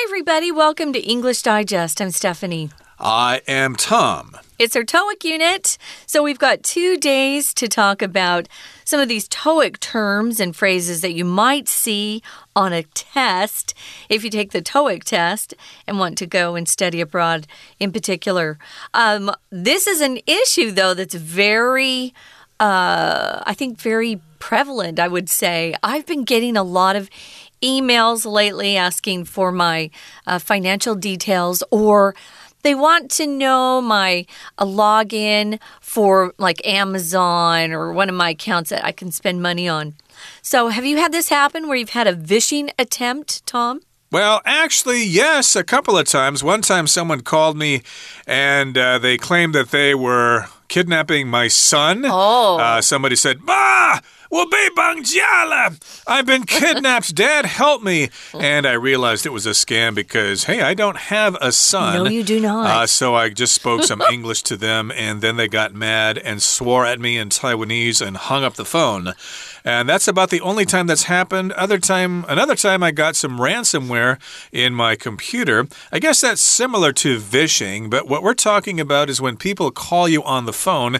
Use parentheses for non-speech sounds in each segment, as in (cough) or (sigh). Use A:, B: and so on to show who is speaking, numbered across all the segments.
A: Hi, everybody. Welcome to English Digest. I'm Stephanie.
B: I am Tom.
A: It's our TOEIC unit. So we've got two days to talk about some of these TOEIC terms and phrases that you might see on a test if you take the TOEIC test and want to go and study abroad in particular. Um, this is an issue, though, that's very, uh, I think, very prevalent, I would say. I've been getting a lot of emails lately asking for my uh, financial details or they want to know my a login for like Amazon or one of my accounts that I can spend money on. So, have you had this happen where you've had a vishing attempt, Tom?
B: Well, actually, yes, a couple of times. One time someone called me and uh, they claimed that they were kidnapping my son.
A: Oh.
B: Uh, somebody said, Bah! Jiala! I've been (laughs) kidnapped. Dad, help me. And I realized it was a scam because, hey, I don't have a son.
A: No, you do not.
B: Uh, so I just spoke some (laughs) English to them, and then they got mad and swore at me in Taiwanese and hung up the phone. And that's about the only time that's happened. Other time, another time I got some ransomware in my computer. I guess that's similar to vishing, but what we're talking about is when people call you on the phone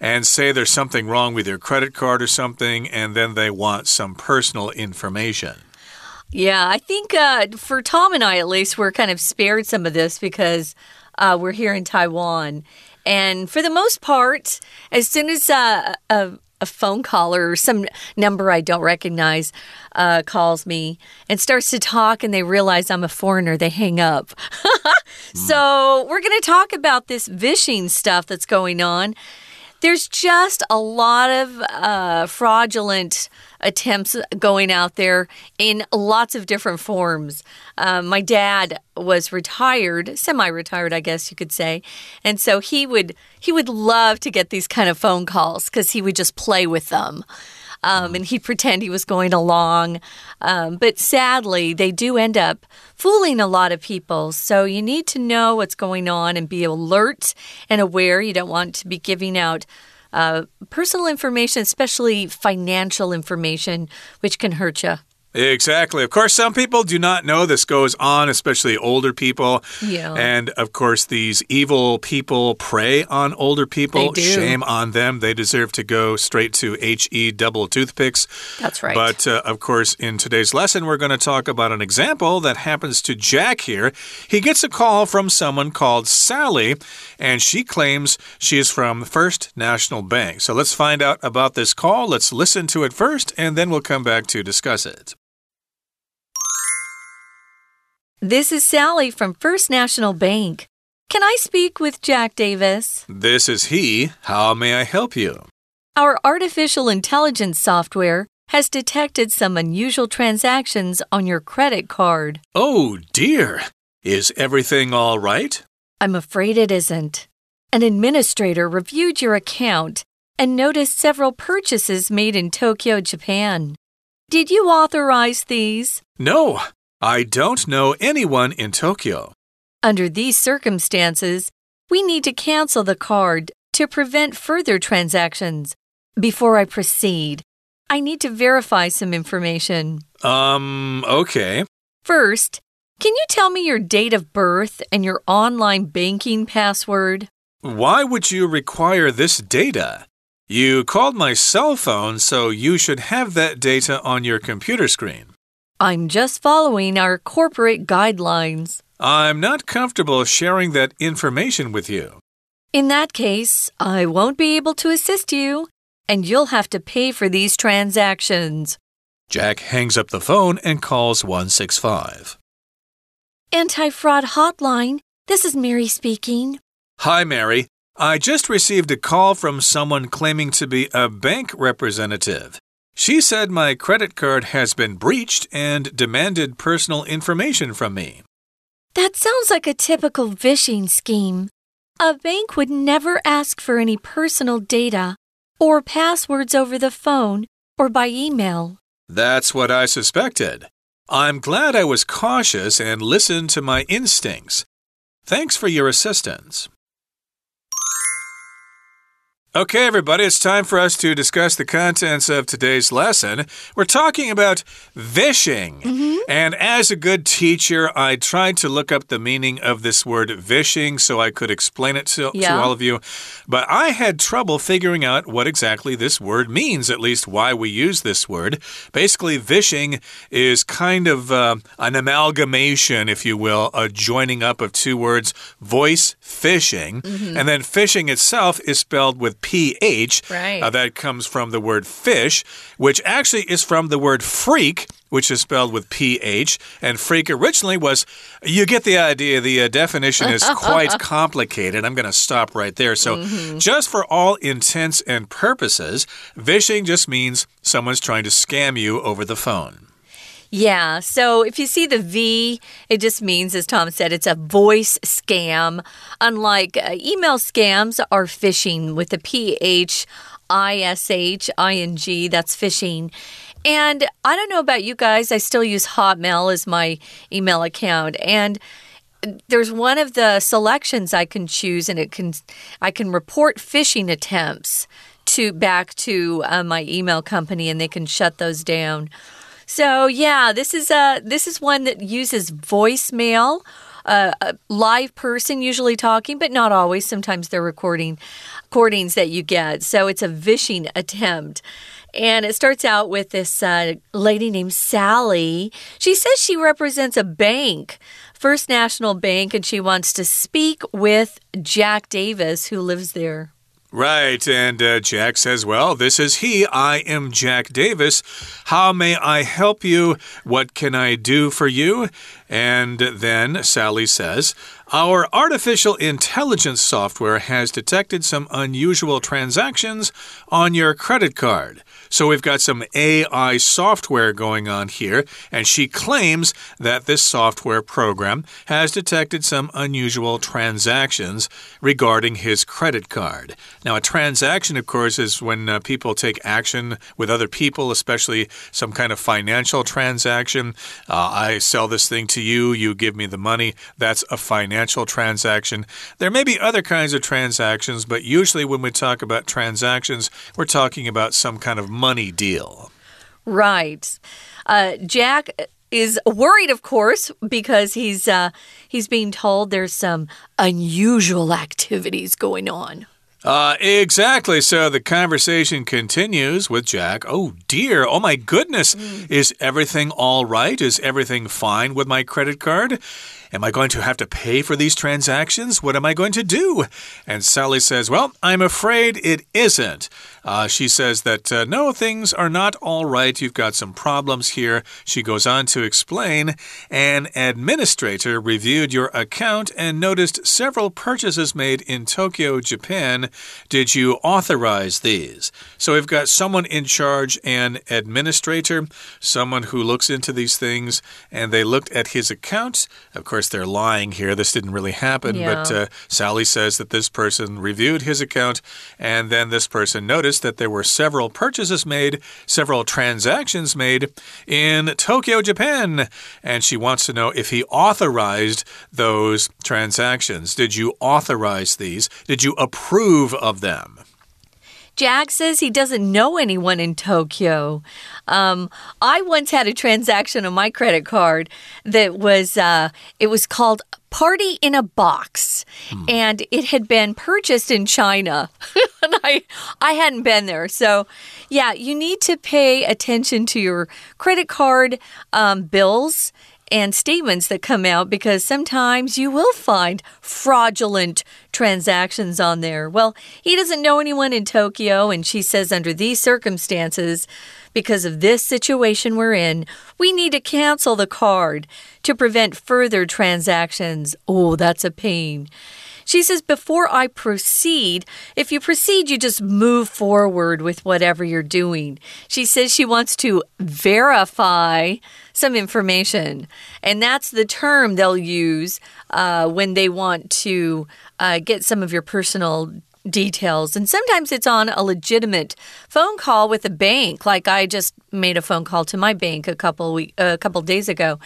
B: and say there's something wrong with your credit card or something, and then they want some personal information.
A: Yeah, I think uh, for Tom and I, at least, we're kind of spared some of this because uh, we're here in Taiwan. And for the most part, as soon as uh, a, a phone caller or some number I don't recognize uh, calls me and starts to talk and they realize I'm a foreigner, they hang up. (laughs) so, we're going to talk about this vishing stuff that's going on. There's just a lot of uh, fraudulent attempts going out there in lots of different forms. Uh, my dad was retired, semi-retired, I guess you could say, and so he would he would love to get these kind of phone calls because he would just play with them. Um, and he'd pretend he was going along. Um, but sadly, they do end up fooling a lot of people. So you need to know what's going on and be alert and aware. You don't want to be giving out. Uh, personal information, especially financial information, which can hurt you.
B: Exactly. Of course, some people do not know this goes on, especially older people.
A: Yeah.
B: And of course, these evil people prey on older people.
A: They do.
B: Shame on them. They deserve to go straight to HE double toothpicks.
A: That's right.
B: But uh, of course, in today's lesson, we're going to talk about an example that happens to Jack here. He gets a call from someone called Sally, and she claims she is from First National Bank. So let's find out about this call. Let's listen to it first, and then we'll come back to discuss it.
A: This is Sally from First National Bank. Can I speak with Jack Davis?
B: This is he. How may I help you?
A: Our artificial intelligence software has detected some unusual transactions on your credit card.
B: Oh, dear. Is everything all right?
A: I'm afraid it isn't. An administrator reviewed your account and noticed several purchases made in Tokyo, Japan. Did you authorize these?
B: No, I don't know anyone in Tokyo.
A: Under these circumstances, we need to cancel the card to prevent further transactions. Before I proceed, I need to verify some information.
B: Um, okay.
A: First, can you tell me your date of birth and your online banking password?
B: Why would you require this data? You called my cell phone, so you should have that data on your computer screen.
A: I'm just following our corporate guidelines.
B: I'm not comfortable sharing that information with you.
A: In that case, I won't be able to assist you, and you'll have to pay for these transactions.
B: Jack hangs up the phone and calls 165.
A: Anti fraud hotline. This is Mary speaking.
B: Hi, Mary. I just received a call from someone claiming to be a bank representative. She said my credit card has been breached and demanded personal information from me.
A: That sounds like a typical phishing scheme. A bank would never ask for any personal data or passwords over the phone or by email.
B: That's what I suspected. I'm glad I was cautious and listened to my instincts. Thanks for your assistance. Okay, everybody, it's time for us to discuss the contents of today's lesson. We're talking about vishing.
A: Mm -hmm.
B: And as a good teacher, I tried to look up the meaning of this word vishing so I could explain it to,
A: yeah.
B: to all of you. But I had trouble figuring out what exactly this word means, at least why we use this word. Basically, vishing is kind of uh, an amalgamation, if you will, a joining up of two words voice phishing.
A: Mm -hmm.
B: And then phishing itself is spelled with PH.
A: Right.
B: Uh, that comes from the word fish, which actually is from the word phreak which is spelled with PH. And phreak originally was, you get the idea. The uh, definition is (laughs) quite complicated. I'm going to stop right there. So,
A: mm -hmm.
B: just for all intents and purposes, vishing just means someone's trying to scam you over the phone.
A: Yeah, so if you see the V, it just means, as Tom said, it's a voice scam. Unlike uh, email scams are phishing with the P H I S H I N G, that's phishing. And I don't know about you guys, I still use Hotmail as my email account. And there's one of the selections I can choose, and it can I can report phishing attempts to back to uh, my email company, and they can shut those down. So yeah, this is a this is one that uses voicemail. Uh, a live person usually talking, but not always. Sometimes they're recording recordings that you get. So it's a vishing attempt. And it starts out with this uh, lady named Sally. She says she represents a bank, First National Bank, and she wants to speak with Jack Davis, who lives there.
B: Right, and uh, Jack says, Well, this is he. I am Jack Davis. How may I help you? What can I do for you? And then Sally says, Our artificial intelligence software has detected some unusual transactions on your credit card. So we've got some AI software going on here, and she claims that this software program has detected some unusual transactions regarding his credit card. Now, a transaction, of course, is when uh, people take action with other people, especially some kind of financial transaction. Uh, I sell this thing to you, you give me the money. That's a financial transaction. There may be other kinds of transactions, but usually when we talk about transactions, we're talking about some kind of money deal.
A: Right. Uh, Jack is worried, of course, because he's uh, he's being told there's some unusual activities going on.
B: Uh, exactly. So the conversation continues with Jack. Oh dear. Oh my goodness. Mm. Is everything all right? Is everything fine with my credit card? Am I going to have to pay for these transactions? What am I going to do? And Sally says, Well, I'm afraid it isn't. Uh, she says that uh, no, things are not all right. You've got some problems here. She goes on to explain an administrator reviewed your account and noticed several purchases made in Tokyo, Japan. Did you authorize these? So we've got someone in charge, an administrator, someone who looks into these things, and they looked at his account. Of course, they're lying here. This didn't really happen,
A: yeah.
B: but uh, Sally says that this person reviewed his account, and then this person noticed that there were several purchases made, several transactions made in Tokyo, Japan. And she wants to know if he authorized those transactions. Did you authorize these? Did you approve of them?
A: Jack says he doesn't know anyone in Tokyo. Um, I once had a transaction on my credit card that was uh, it was called Party in a Box, hmm. and it had been purchased in China, (laughs) and I I hadn't been there. So, yeah, you need to pay attention to your credit card um, bills and statements that come out because sometimes you will find fraudulent transactions on there. Well, he doesn't know anyone in Tokyo, and she says, under these circumstances, because of this situation we're in, we need to cancel the card to prevent further transactions. Oh, that's a pain. She says, before I proceed, if you proceed, you just move forward with whatever you're doing. She says she wants to verify some information. And that's the term they'll use uh, when they want to uh, get some of your personal details. And sometimes it's on a legitimate phone call with a bank. Like I just made a phone call to my bank a couple week, a couple days ago,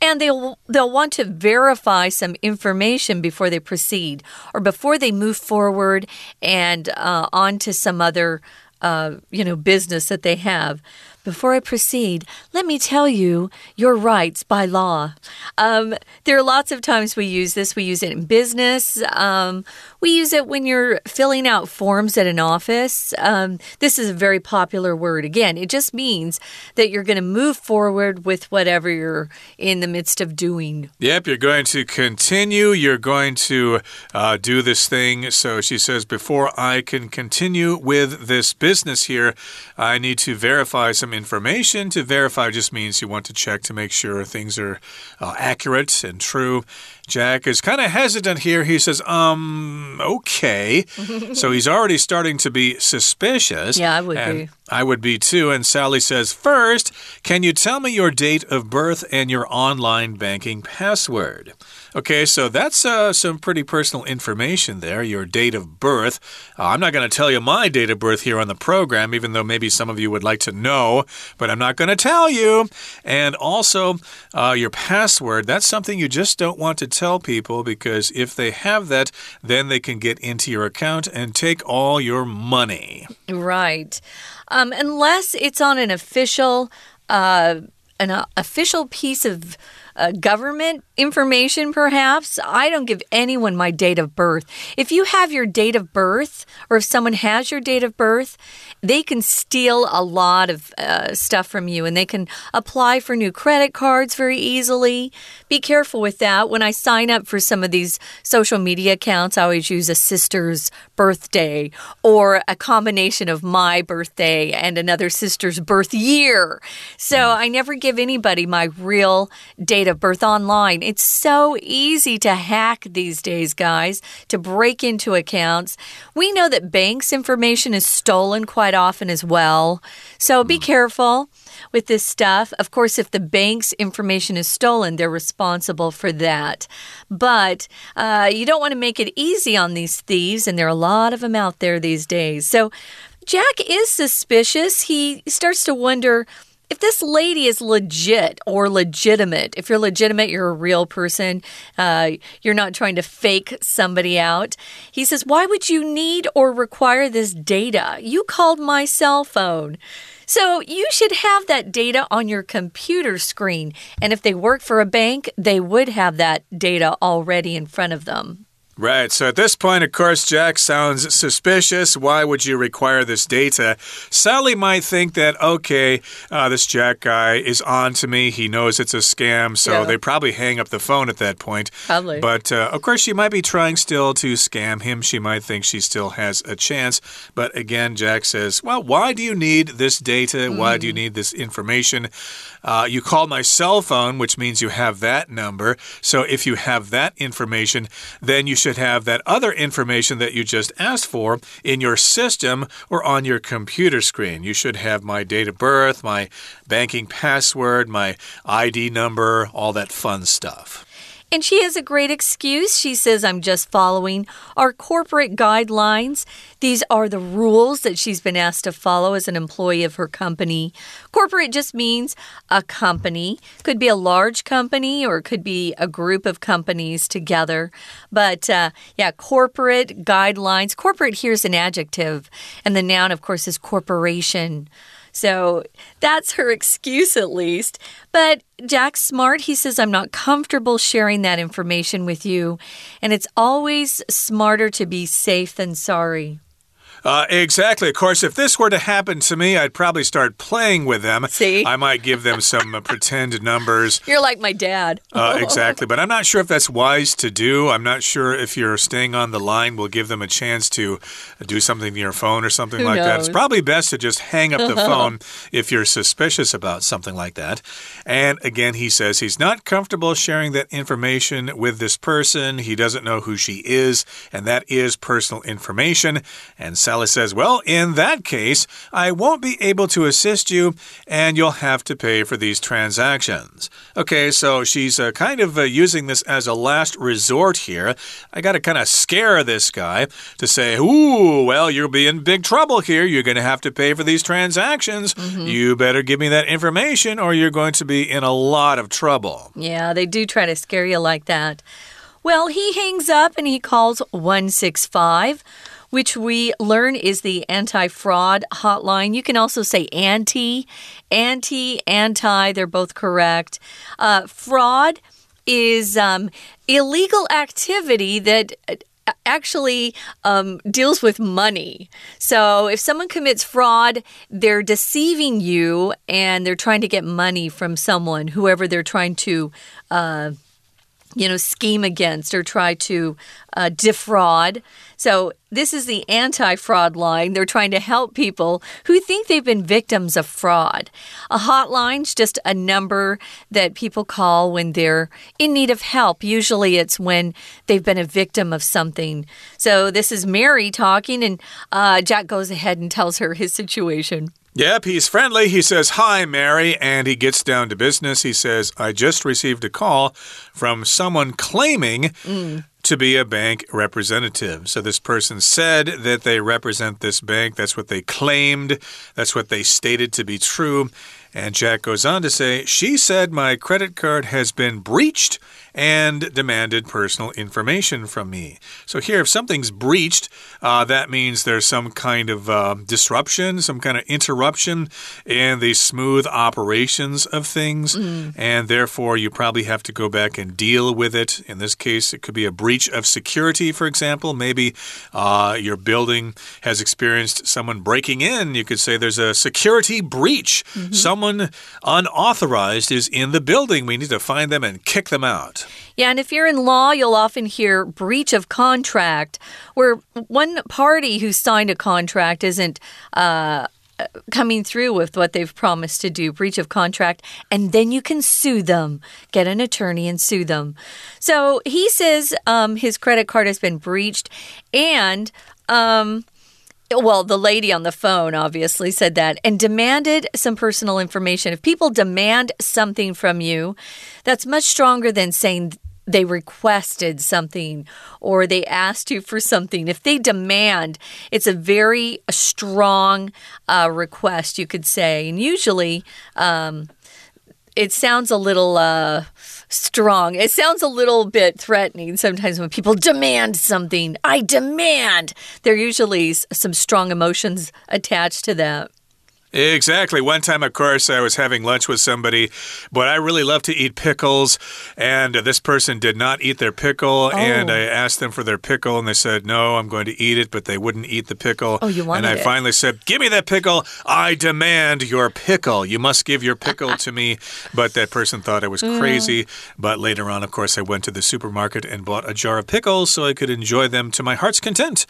A: and they'll they'll want to verify some information before they proceed or before they move forward and uh, on to some other uh, you know business that they have. Before I proceed, let me tell you your rights by law. Um, there are lots of times we use this. We use it in business. Um, we use it when you're filling out forms at an office. Um, this is a very popular word. Again, it just means that you're going to move forward with whatever you're in the midst of doing.
B: Yep, you're going to continue. You're going to uh, do this thing. So she says, before I can continue with this business here, I need to verify some information. To verify just means you want to check to make sure things are uh, accurate and true. Jack is kind of hesitant here. He says, um, okay. (laughs) so he's already starting to be suspicious.
A: Yeah, I would be.
B: I would be too. And Sally says, First, can you tell me your date of birth and your online banking password? Okay, so that's uh, some pretty personal information there, your date of birth. Uh, I'm not going to tell you my date of birth here on the program, even though maybe some of you would like to know, but I'm not going to tell you. And also, uh, your password, that's something you just don't want to tell people because if they have that, then they can get into your account and take all your money.
A: Right. Um, unless it's on an official, uh, an uh, official piece of uh, government information, perhaps. I don't give anyone my date of birth. If you have your date of birth, or if someone has your date of birth, they can steal a lot of uh, stuff from you and they can apply for new credit cards very easily. Be careful with that. When I sign up for some of these social media accounts, I always use a sister's birthday or a combination of my birthday and another sister's birth year. So I never give anybody my real date of birth online. It's so easy to hack these days, guys, to break into accounts. We know that banks' information is stolen quite often as well. So be careful with this stuff. Of course, if the bank's information is stolen, they're responsible for that. But uh, you don't want to make it easy on these thieves, and there are a lot of them out there these days. So Jack is suspicious. He starts to wonder if this lady is legit or legitimate, if you're legitimate, you're a real person, uh, you're not trying to fake somebody out. He says, Why would you need or require this data? You called my cell phone. So you should have that data on your computer screen. And if they work for a bank, they would have that data already in front of them.
B: Right. So at this point, of course, Jack sounds suspicious. Why would you require this data? Sally might think that, okay, uh, this Jack guy is on to me. He knows it's a scam. So yeah. they probably hang up the phone at that point.
A: Probably.
B: But uh, of course, she might be trying still to scam him. She might think she still has a chance. But again, Jack says, well, why do you need this data? Mm. Why do you mm. need this information? Uh, you called my cell phone, which means you have that number. So if you have that information, then you should have that other information that you just asked for in your system or on your computer screen. You should have my date of birth, my banking password, my ID number, all that fun stuff.
A: And she has a great excuse. She says, I'm just following our corporate guidelines. These are the rules that she's been asked to follow as an employee of her company. Corporate just means a company, could be a large company or it could be a group of companies together. But uh, yeah, corporate guidelines. Corporate here's an adjective, and the noun, of course, is corporation. So that's her excuse, at least. But Jack's smart. He says, I'm not comfortable sharing that information with you. And it's always smarter to be safe than sorry.
B: Uh, exactly. Of course, if this were to happen to me, I'd probably start playing with them.
A: See?
B: I might give them some uh, pretend numbers. (laughs)
A: You're like my dad.
B: uh, exactly. But I'm not sure if that's wise to do. I'm not sure if you're staying on the line will give them a chance to do something to your phone or something
A: Who
B: like
A: knows?
B: that. It's probably best to just hang up the (laughs) phone if you're suspicious about something like that. And again, he says he's not comfortable sharing that information with this person. He doesn't know who she is, and that is personal information. And Sally Alice says, Well, in that case, I won't be able to assist you, and you'll have to pay for these transactions. Okay, so she's uh, kind of uh, using this as a last resort here. I got to kind of scare this guy to say, Ooh, well, you'll be in big trouble here. You're going to have to pay for these transactions. Mm -hmm. You better give me that information, or you're going to be in a lot of trouble.
A: Yeah, they do try to scare you like that. Well, he hangs up and he calls 165 which we learn is the anti fraud hotline. You can also say anti, anti, anti, they're both correct. Uh, fraud is um, illegal activity that uh, actually um, deals with money. So if someone commits fraud, they're deceiving you and they're trying to get money from someone, whoever they're trying to. Uh, you know, scheme against or try to uh, defraud. So, this is the anti fraud line. They're trying to help people who think they've been victims of fraud. A hotline's just a number that people call when they're in need of help. Usually, it's when they've been a victim of something. So, this is Mary talking, and uh, Jack goes ahead and tells her his situation.
B: Yep, he's friendly. He says, Hi, Mary, and he gets down to business. He says, I just received a call from someone claiming mm. to be a bank representative. So this person said that they represent this bank. That's what they claimed, that's what they stated to be true. And Jack goes on to say, She said my credit card has been breached and demanded personal information from me. So, here, if something's breached, uh, that means there's some kind of uh, disruption, some kind of interruption in the smooth operations of things. Mm. And therefore, you probably have to go back and deal with it. In this case, it could be a breach of security, for example. Maybe uh, your building has experienced someone breaking in. You could say there's a security breach. Mm -hmm. Someone unauthorized is in the building. We need to find them and kick them out.
A: Yeah, and if you're in law, you'll often hear breach of contract, where one party who signed a contract isn't. Uh, coming through with what they've promised to do, breach of contract, and then you can sue them, get an attorney and sue them. So he says um, his credit card has been breached, and um, well, the lady on the phone obviously said that and demanded some personal information. If people demand something from you, that's much stronger than saying they requested something or they asked you for something. If they demand, it's a very strong uh, request, you could say. And usually, um, it sounds a little uh, strong. It sounds a little bit threatening sometimes when people demand something. I demand. There are usually some strong emotions attached to that.
B: Exactly. One time, of course, I was having lunch with somebody, but I really love to eat pickles, and this person did not eat their pickle, oh. and I asked them for their pickle, and they said, No, I'm going to eat it, but they wouldn't eat the pickle.
A: Oh, you wanted
B: And I
A: it.
B: finally said, Give me that pickle. I demand your pickle. You must give your pickle to me. But that person thought I was crazy. But later on, of course, I went to the supermarket and bought a jar of pickles so I could enjoy them to my heart's content.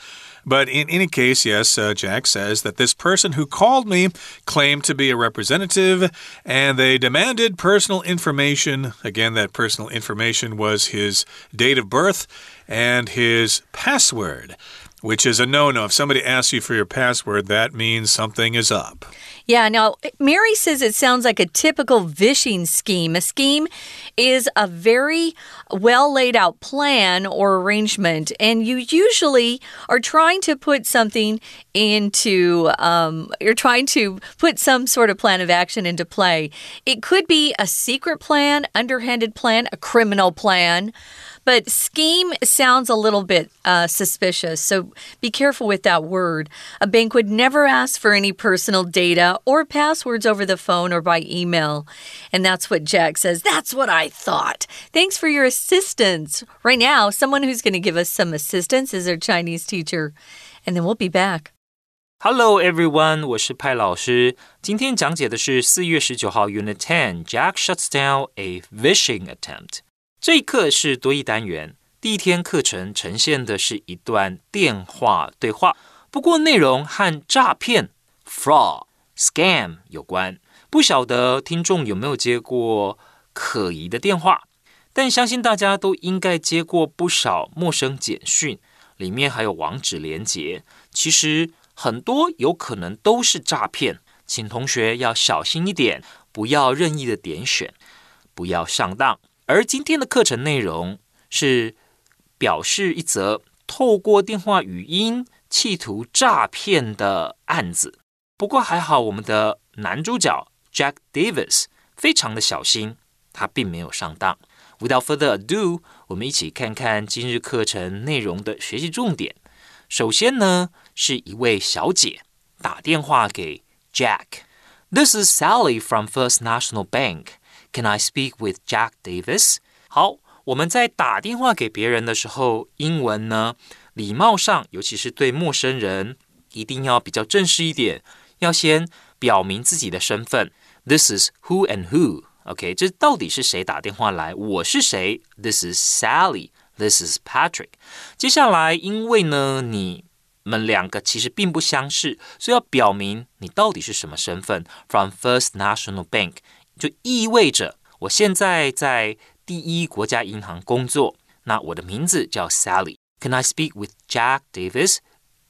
B: But in any case, yes, uh, Jack says that this person who called me claimed to be a representative and they demanded personal information. Again, that personal information was his date of birth and his password which is a no no. If somebody asks you for your password, that means something is up.
A: Yeah, now Mary says it sounds like a typical vishing scheme. A scheme is a very well laid out plan or arrangement, and you usually are trying to put something into, um, you're trying to put some sort of plan of action into play. It could be a secret plan, underhanded plan, a criminal plan. But scheme sounds a little bit uh, suspicious, so be careful with that word. A bank would never ask for any personal data uh, or passwords over the phone or by email. And that's what Jack says. That's what I thought. Thanks for your assistance. Right now, someone who's going to give us some assistance is our Chinese teacher. And then we'll be back.
C: Hello everyone. 我是派老师。今天讲解的是四月十九号 Unit Ten Jack shuts down a phishing attempt。这一课是多益单元，第一天课程呈现的是一段电话对话，不过内容和诈骗 fraud scam） 有关。不晓得听众有没有接过可疑的电话，但相信大家都应该接过不少陌生简讯，里面还有网址连接。其实很多有可能都是诈骗，请同学要小心一点，不要任意的点选，不要上当。而今天的课程内容是表示一则透过电话语音企图诈骗的案子。不过还好，我们的男主角 Jack Davis 非常的小心，他并没有上当。Without further ado，我们一起看看今日课程内容的学习重点。首先呢，是一位小姐打电话给 Jack。This is Sally from First National Bank. Can I speak with Jack Davis？好，我们在打电话给别人的时候，英文呢，礼貌上，尤其是对陌生人，一定要比较正式一点，要先表明自己的身份。This is who and who。OK，这到底是谁打电话来？我是谁？This is Sally。This is Patrick。接下来，因为呢，你们两个其实并不相识，所以要表明你到底是什么身份。From First National Bank 就意味着我现在在第一国家银行工作。那我的名字叫 Sally。Can I speak with Jack Davis？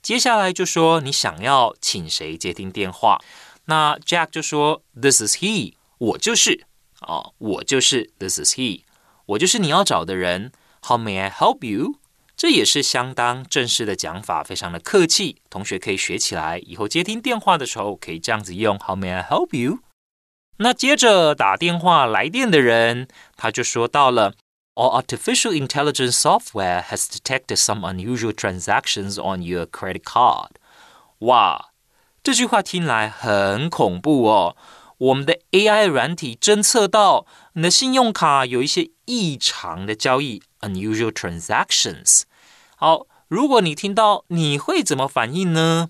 C: 接下来就说你想要请谁接听电话？那 Jack 就说 This is he。我就是哦，我就是 This is he。我就是你要找的人。How may I help you？这也是相当正式的讲法，非常的客气，同学可以学起来。以后接听电话的时候可以这样子用。How may I help you？那接着打电话来电的人，他就说到了 ：Our artificial intelligence software has detected some unusual transactions on your credit card。哇，这句话听来很恐怖哦。我们的 AI 软体侦测到你的信用卡有一些异常的交易。unusual transactions。好，如果你听到，你会怎么反应呢？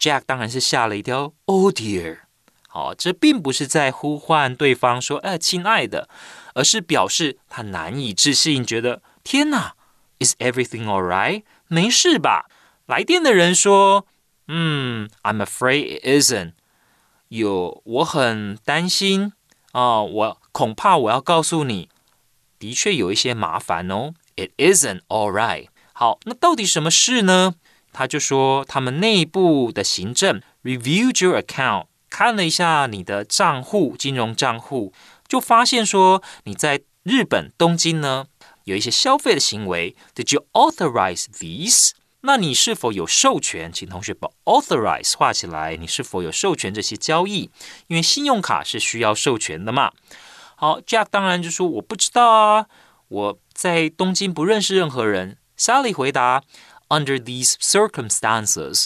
C: Jack 当然是吓了一跳。Oh dear！好，这并不是在呼唤对方说“哎，亲爱的”， 而是表示他难以置信，觉得天哪，Is everything all right？没事吧？来电的人说：“嗯，I'm afraid it isn't。”有，我很担心啊，我恐怕我要告诉你。的确有一些麻烦哦。It isn't all right。好，那到底什么事呢？他就说，他们内部的行政 reviewed your account，看了一下你的账户，金融账户，就发现说你在日本东京呢有一些消费的行为。Did you authorize these？那你是否有授权？请同学把 authorize 画起来。你是否有授权这些交易？因为信用卡是需要授权的嘛。好，Jack 当然就说我不知道啊，我在东京不认识任何人。Sally 回答，Under these circumstances，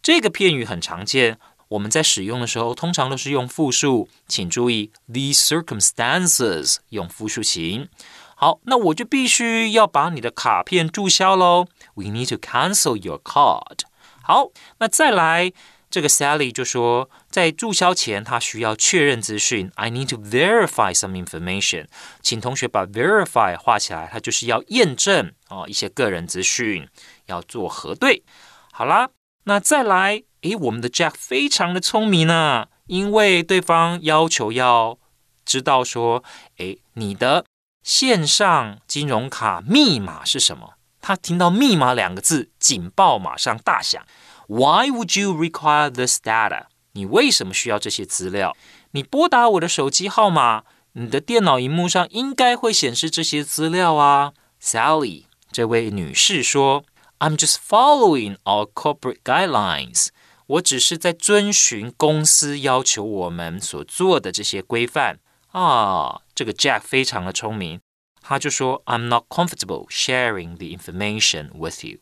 C: 这个片语很常见，我们在使用的时候通常都是用复数，请注意 these circumstances 用复数型。好，那我就必须要把你的卡片注销喽。We need to cancel your card。好，那再来。这个 Sally 就说，在注销前，他需要确认资讯。I need to verify some information。请同学把 verify 画起来，它就是要验证哦一些个人资讯，要做核对。好啦，那再来，诶，我们的 Jack 非常的聪明呢，因为对方要求要知道说，诶，你的线上金融卡密码是什么？他听到密码两个字，警报马上大响。Why would you require this data？你为什么需要这些资料？你拨打我的手机号码，你的电脑荧幕上应该会显示这些资料啊。Sally 这位女士说：“I'm just following our corporate guidelines。我只是在遵循公司要求我们所做的这些规范啊。”这个 Jack 非常的聪明，他就说：“I'm not comfortable sharing the information with you。”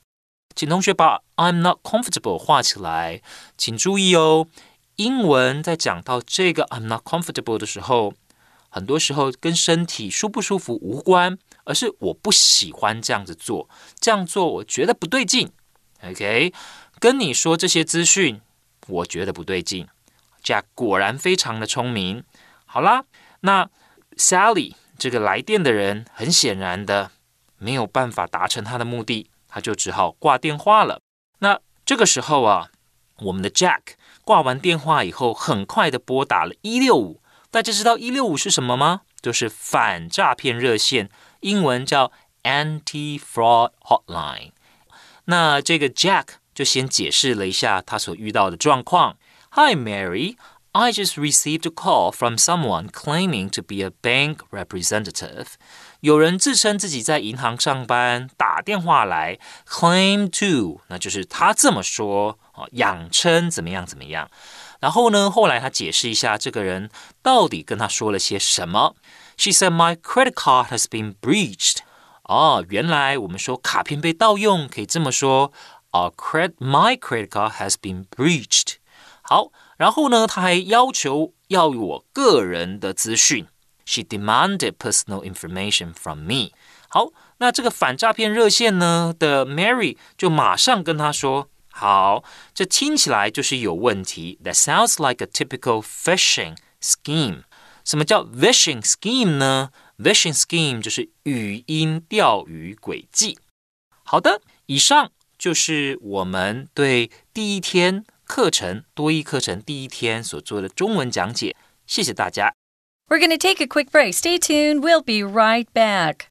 C: 请同学把 "I'm not comfortable" 画起来。请注意哦，英文在讲到这个 "I'm not comfortable" 的时候，很多时候跟身体舒不舒服无关，而是我不喜欢这样子做，这样做我觉得不对劲。OK，跟你说这些资讯，我觉得不对劲。Jack 果然非常的聪明。好啦，那 Sally 这个来电的人，很显然的没有办法达成他的目的。他就只好挂电话了。那这个时候啊，我们的 Jack 挂完电话以后，很快的拨打了一六五。大家知道一六五是什么吗？就是反诈骗热线，英文叫 Anti-Fraud Hotline。那这个 Jack 就先解释了一下他所遇到的状况。Hi Mary, I just received a call from someone claiming to be a bank representative. 有人自称自己在银行上班，打电话来，claim to，那就是他这么说啊，仰称怎么样怎么样。然后呢，后来他解释一下这个人到底跟他说了些什么。She said my credit card has been breached. 哦，原来我们说卡片被盗用可以这么说 啊，credit my credit card has been breached。好，然后呢，他还要求要我个人的资讯。She demanded personal information from me。好，那这个反诈骗热线呢的 Mary 就马上跟他说：“好，这听起来就是有问题。That sounds like a typical phishing scheme。什么叫 phishing scheme 呢？Vision scheme 就是语音钓鱼轨迹。好的，以上 就是我们对第一天课程多一课程第一天所做的中文讲解。谢谢大家。
A: We're going to take a quick break. Stay tuned. We'll be right back.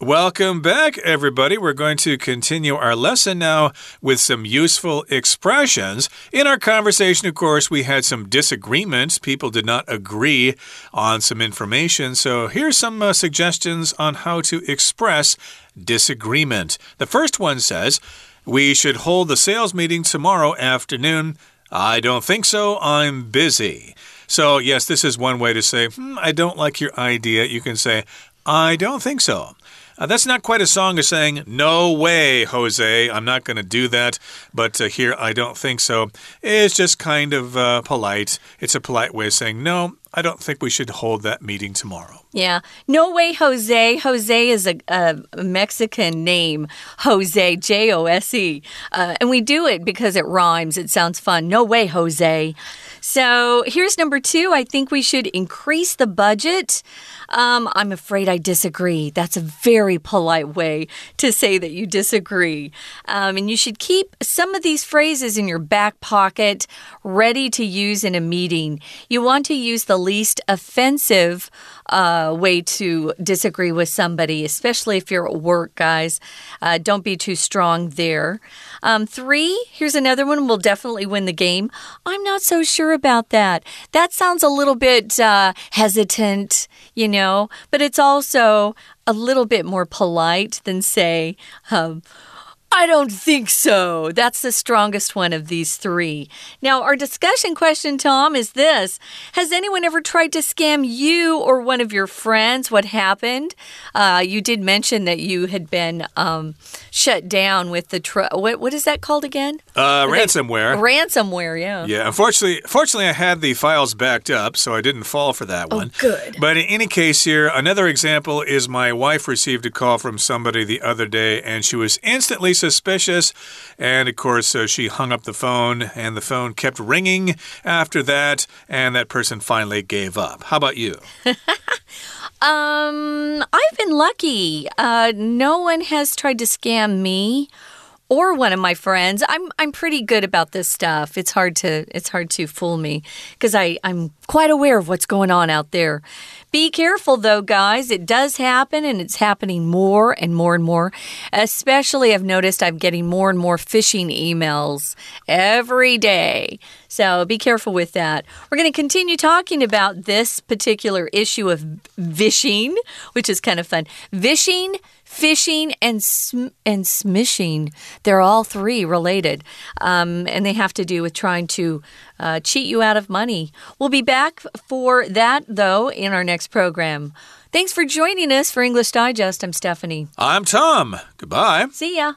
B: Welcome back, everybody. We're going to continue our lesson now with some useful expressions. In our conversation, of course, we had some disagreements. People did not agree on some information. So here's some uh, suggestions on how to express disagreement. The first one says, We should hold the sales meeting tomorrow afternoon. I don't think so. I'm busy. So, yes, this is one way to say, hmm, I don't like your idea. You can say, I don't think so. Uh, that's not quite a song of saying, No way, Jose, I'm not going to do that. But uh, here, I don't think so. It's just kind of uh, polite. It's a polite way of saying, No, I don't think we should hold that meeting tomorrow.
A: Yeah. No way, Jose. Jose is a, a Mexican name. Jose, J O S E. Uh, and we do it because it rhymes. It sounds fun. No way, Jose. So here's number two. I think we should increase the budget. Um, I'm afraid I disagree. That's a very polite way to say that you disagree. Um, and you should keep some of these phrases in your back pocket ready to use in a meeting. You want to use the least offensive uh, way to disagree with somebody, especially if you're at work, guys. Uh, don't be too strong there. Um, three, here's another one. We'll definitely win the game. I'm not so sure about that. That sounds a little bit uh, hesitant, you know, but it's also a little bit more polite than, say, um, I don't think so. That's the strongest one of these three. Now, our discussion question, Tom, is this Has anyone ever tried to scam you or one of your friends? What happened? Uh, you did mention that you had been um, shut down with the. what, what is that called again?
B: Uh, ransomware.
A: ransomware, yeah.
B: Yeah, unfortunately, fortunately, I had the files backed up, so I didn't fall for that one.
A: Oh, good.
B: But in any case, here, another example is my wife received a call from somebody the other day, and she was instantly suspicious. And of course, uh, she hung up the phone, and the phone kept ringing after that, and that person finally gave up. How about you? (laughs)
A: um, I've been lucky. Uh, no one has tried to scam me or one of my friends. I'm I'm pretty good about this stuff. It's hard to it's hard to fool me because I I'm quite aware of what's going on out there. Be careful though, guys. It does happen and it's happening more and more and more. Especially I've noticed I'm getting more and more phishing emails every day. So be careful with that. We're going to continue talking about this particular issue of vishing, which is kind of fun. Vishing Phishing and sm and smishing, they're all three related. Um, and they have to do with trying to uh, cheat you out of money. We'll be back for that, though, in our next program. Thanks for joining us for English Digest. I'm Stephanie.
B: I'm Tom. Goodbye.
A: See ya.